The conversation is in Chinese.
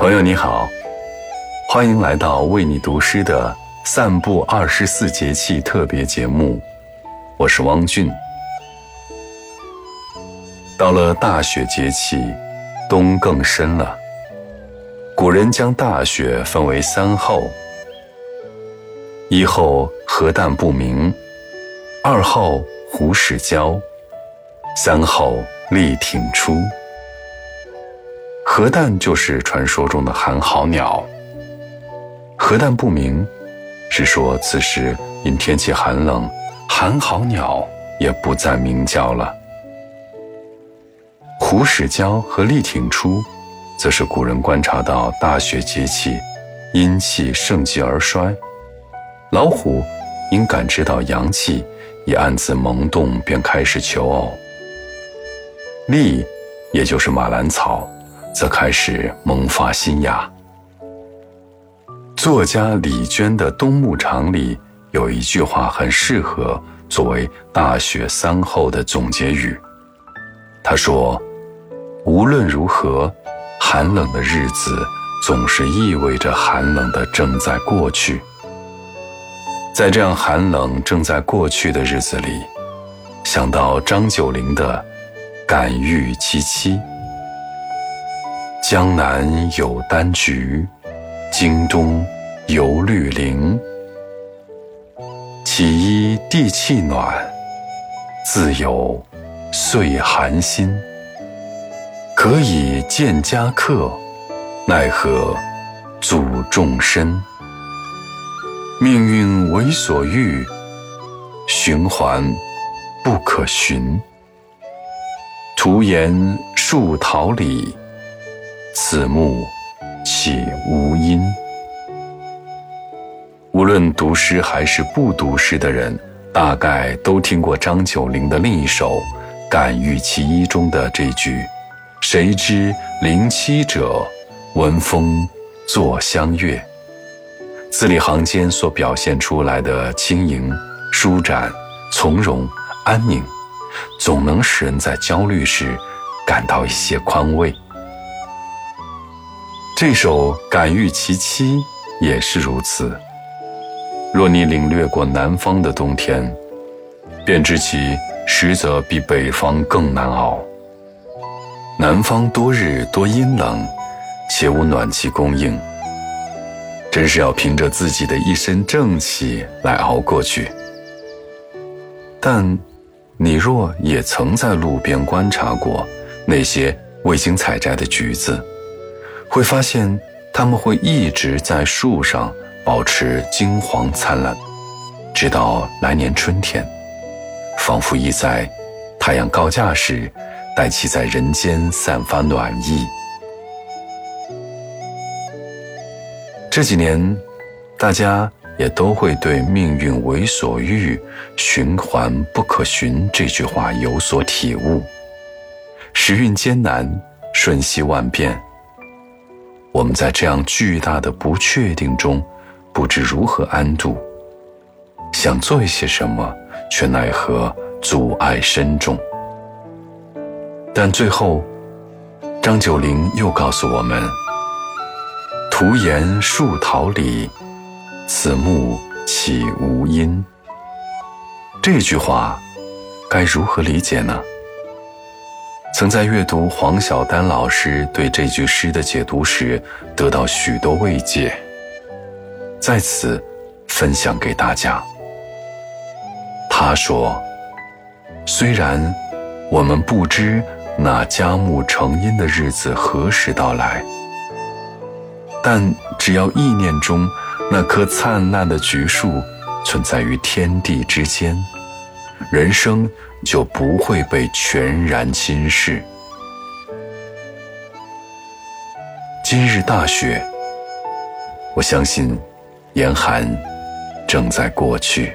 朋友你好，欢迎来到为你读诗的散步二十四节气特别节目，我是汪俊。到了大雪节气，冬更深了。古人将大雪分为三候：一候核弹不明，二候虎始交，三候力挺出。核弹就是传说中的寒号鸟。核弹不明，是说此时因天气寒冷，寒号鸟也不再鸣叫了。虎始交和力挺出，则是古人观察到大雪节气，阴气盛极而衰，老虎因感知到阳气已暗自萌动，便开始求偶。力，也就是马兰草。则开始萌发新芽。作家李娟的《冬牧场》里有一句话很适合作为大雪三候的总结语。她说：“无论如何，寒冷的日子总是意味着寒冷的正在过去。在这样寒冷正在过去的日子里，想到张九龄的《感遇其妻》。”江南有丹菊，京东有绿林。起依地气暖，自有岁寒心。可以见家客，奈何阻众身？命运为所欲，循环不可寻。徒言树桃李。此木岂无因？无论读诗还是不读诗的人，大概都听过张九龄的另一首《感遇其一》中的这句：“谁知林栖者，闻风坐相悦。”字里行间所表现出来的轻盈、舒展、从容、安宁，总能使人在焦虑时感到一些宽慰。这首《感遇其妻》也是如此。若你领略过南方的冬天，便知其实则比北方更难熬。南方多日多阴冷，且无暖气供应，真是要凭着自己的一身正气来熬过去。但，你若也曾在路边观察过那些未经采摘的橘子，会发现，它们会一直在树上保持金黄灿烂，直到来年春天，仿佛已在太阳告假时，带其在人间散发暖意。这几年，大家也都会对“命运为所欲，循环不可寻”这句话有所体悟。时运艰难，瞬息万变。我们在这样巨大的不确定中，不知如何安度。想做一些什么，却奈何阻碍深重。但最后，张九龄又告诉我们：“徒言树桃李，此木岂无因？”这句话该如何理解呢？曾在阅读黄晓丹老师对这句诗的解读时，得到许多慰藉，在此分享给大家。他说：“虽然我们不知那佳木成荫的日子何时到来，但只要意念中那棵灿烂的橘树存在于天地之间。”人生就不会被全然侵蚀。今日大雪，我相信严寒正在过去。